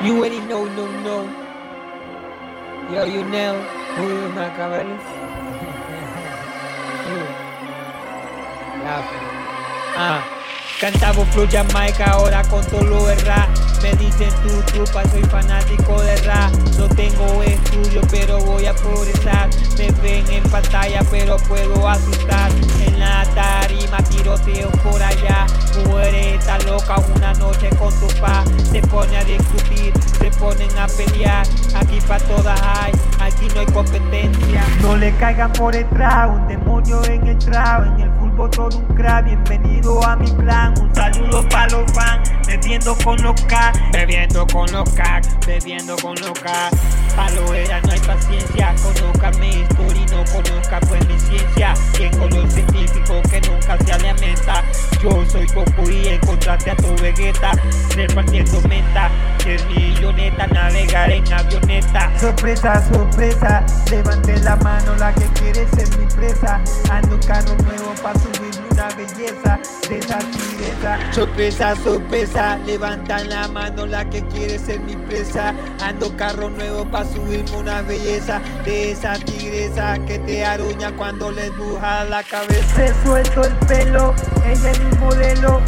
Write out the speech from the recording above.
You already know, no, no. Yo, you know. Uy, Machiavelli. Ah. Cantaba flow Jamaica, ahora con todo lo rap Me dicen tu trupa, soy fanático de rap No tengo estudio, pero voy a progresar Me ven en pantalla, pero puedo asustar En la tarima, tiroteo por allá Mujeres está loca una noche con tu pa ponen a pelear Aquí pa' todas hay, aquí no hay competencia No le caigan por detrás, un demonio en el trao En el fútbol todo un crack, bienvenido a mi plan un saludo para los fans, bebiendo con los K, bebiendo con los K, bebiendo con los K. Palo era, no hay paciencia, conozca mi historia y no conozca pues mi ciencia. Tengo los científicos que nunca se alimenta. Yo soy Goku y encontraste a tu Vegeta, repartiendo menta. Ser milloneta, navegar en avioneta. Sorpresa, sorpresa, levante la mano la que quiere ser mi presa. Ando un carro nuevo para subir una belleza de esa tigresa. Sorpresa, sorpresa, levantan la mano la que quiere ser mi presa. Ando carro nuevo para subirme una belleza de esa tigresa que te aruña cuando le bruja la cabeza. Se suelto el pelo, ella es mi modelo.